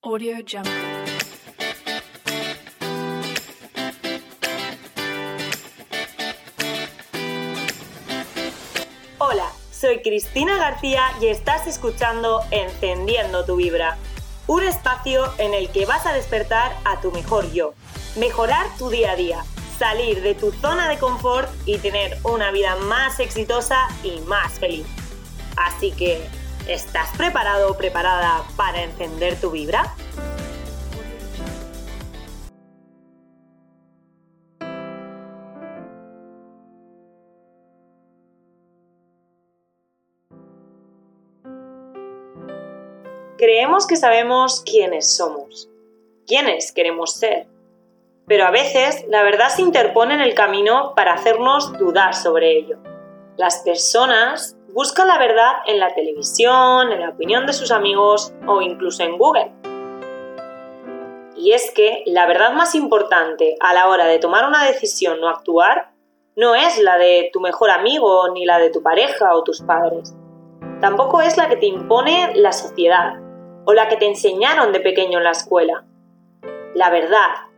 Audio Jungle. Hola, soy Cristina García y estás escuchando Encendiendo tu Vibra, un espacio en el que vas a despertar a tu mejor yo, mejorar tu día a día, salir de tu zona de confort y tener una vida más exitosa y más feliz. Así que, ¿estás preparado o preparada para encender tu vibra? Creemos que sabemos quiénes somos, quiénes queremos ser, pero a veces la verdad se interpone en el camino para hacernos dudar sobre ello. Las personas buscan la verdad en la televisión, en la opinión de sus amigos o incluso en Google. Y es que la verdad más importante a la hora de tomar una decisión o actuar no es la de tu mejor amigo ni la de tu pareja o tus padres. Tampoco es la que te impone la sociedad o la que te enseñaron de pequeño en la escuela. La verdad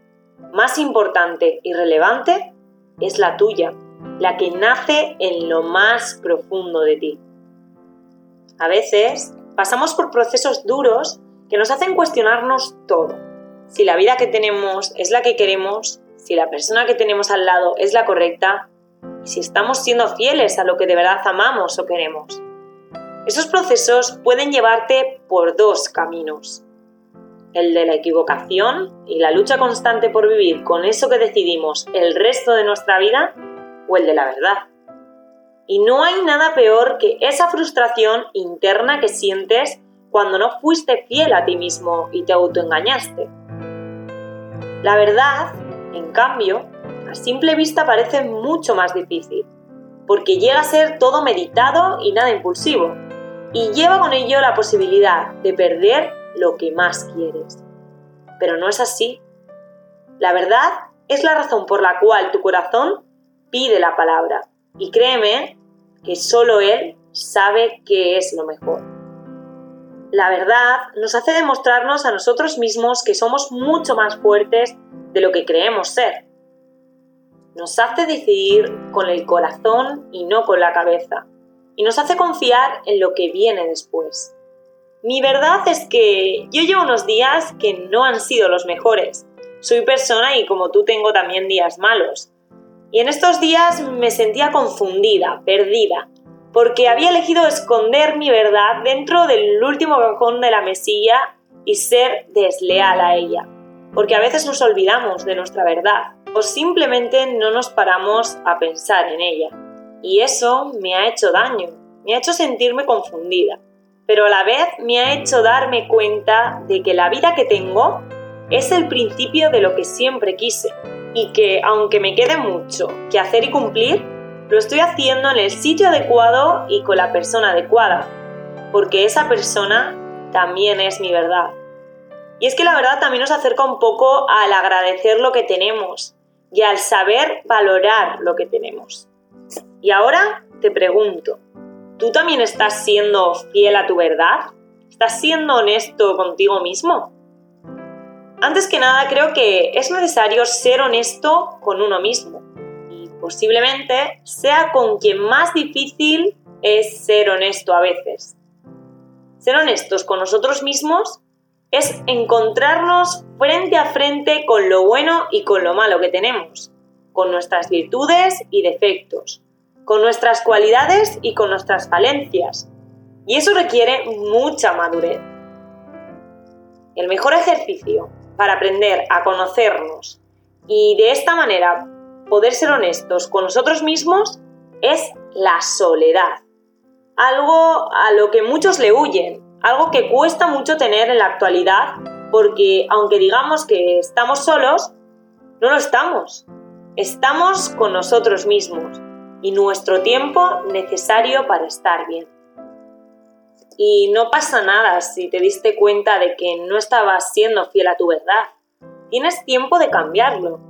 más importante y relevante es la tuya, la que nace en lo más profundo de ti. A veces pasamos por procesos duros que nos hacen cuestionarnos todo. Si la vida que tenemos es la que queremos, si la persona que tenemos al lado es la correcta, si estamos siendo fieles a lo que de verdad amamos o queremos. Esos procesos pueden llevarte por dos caminos. El de la equivocación y la lucha constante por vivir con eso que decidimos el resto de nuestra vida el de la verdad. Y no hay nada peor que esa frustración interna que sientes cuando no fuiste fiel a ti mismo y te autoengañaste. La verdad, en cambio, a simple vista parece mucho más difícil, porque llega a ser todo meditado y nada impulsivo, y lleva con ello la posibilidad de perder lo que más quieres. Pero no es así. La verdad es la razón por la cual tu corazón pide la palabra, y créeme que solo Él sabe qué es lo mejor. La verdad nos hace demostrarnos a nosotros mismos que somos mucho más fuertes de lo que creemos ser. Nos hace decidir con el corazón y no con la cabeza y nos hace confiar en lo que viene después. Mi verdad es que yo llevo unos días que no han sido los mejores. Soy persona y como tú tengo también días malos. Y en estos días me sentía confundida, perdida, porque había elegido esconder mi verdad dentro del último cajón de la mesilla y ser desleal a ella, porque a veces nos olvidamos de nuestra verdad o simplemente no nos paramos a pensar en ella. Y eso me ha hecho daño, me ha hecho sentirme confundida, pero a la vez me ha hecho darme cuenta de que la vida que tengo es el principio de lo que siempre quise y que aunque me quede mucho que hacer y cumplir, lo estoy haciendo en el sitio adecuado y con la persona adecuada, porque esa persona también es mi verdad. Y es que la verdad también nos acerca un poco al agradecer lo que tenemos y al saber valorar lo que tenemos. Y ahora te pregunto, ¿tú también estás siendo fiel a tu verdad? ¿Estás siendo honesto contigo mismo? Antes que nada, creo que es necesario ser honesto con uno mismo. Y posiblemente sea con quien más difícil es ser honesto a veces. Ser honestos con nosotros mismos es encontrarnos frente a frente con lo bueno y con lo malo que tenemos, con nuestras virtudes y defectos, con nuestras cualidades y con nuestras falencias. Y eso requiere mucha madurez. El mejor ejercicio para aprender a conocernos y de esta manera poder ser honestos con nosotros mismos es la soledad. Algo a lo que muchos le huyen, algo que cuesta mucho tener en la actualidad porque aunque digamos que estamos solos, no lo estamos. Estamos con nosotros mismos y nuestro tiempo necesario para estar bien. Y no pasa nada si te diste cuenta de que no estabas siendo fiel a tu verdad. Tienes tiempo de cambiarlo.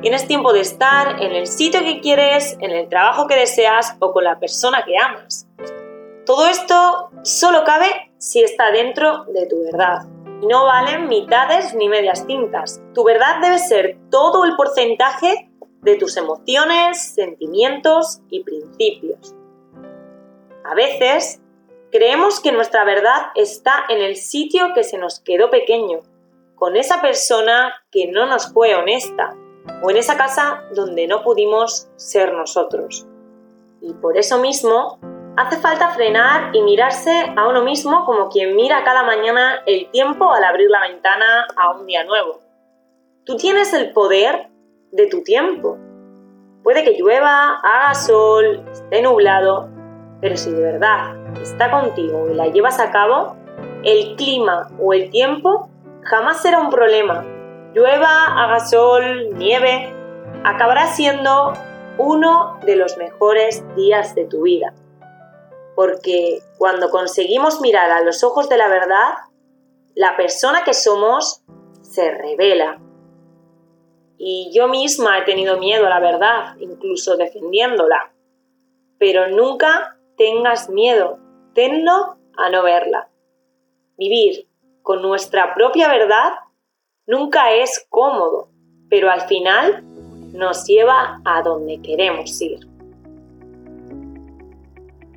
Tienes tiempo de estar en el sitio que quieres, en el trabajo que deseas o con la persona que amas. Todo esto solo cabe si está dentro de tu verdad. no valen mitades ni medias tintas. Tu verdad debe ser todo el porcentaje de tus emociones, sentimientos y principios. A veces creemos que nuestra verdad está en el sitio que se nos quedó pequeño, con esa persona que no nos fue honesta, o en esa casa donde no pudimos ser nosotros. Y por eso mismo hace falta frenar y mirarse a uno mismo como quien mira cada mañana el tiempo al abrir la ventana a un día nuevo. Tú tienes el poder de tu tiempo. Puede que llueva, haga sol, esté nublado, pero si de verdad está contigo y la llevas a cabo, el clima o el tiempo jamás será un problema. Llueva, haga sol, nieve, acabará siendo uno de los mejores días de tu vida. Porque cuando conseguimos mirar a los ojos de la verdad, la persona que somos se revela. Y yo misma he tenido miedo a la verdad, incluso defendiéndola. Pero nunca tengas miedo, tenlo a no verla. Vivir con nuestra propia verdad nunca es cómodo, pero al final nos lleva a donde queremos ir.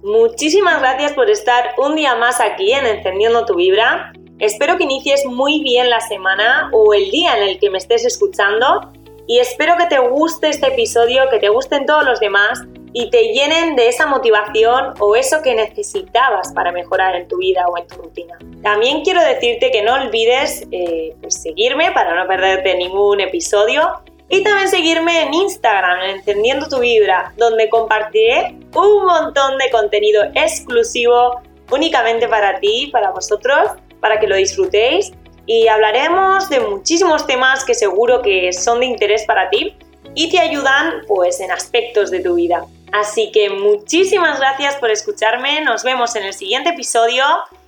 Muchísimas gracias por estar un día más aquí en Encendiendo tu Vibra. Espero que inicies muy bien la semana o el día en el que me estés escuchando y espero que te guste este episodio, que te gusten todos los demás y te llenen de esa motivación o eso que necesitabas para mejorar en tu vida o en tu rutina. También quiero decirte que no olvides eh, pues seguirme para no perderte ningún episodio y también seguirme en Instagram, Encendiendo tu Vibra, donde compartiré un montón de contenido exclusivo únicamente para ti, para vosotros, para que lo disfrutéis y hablaremos de muchísimos temas que seguro que son de interés para ti y te ayudan pues en aspectos de tu vida. Así que muchísimas gracias por escucharme, nos vemos en el siguiente episodio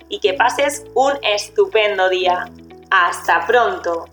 y que pases un estupendo día. Hasta pronto.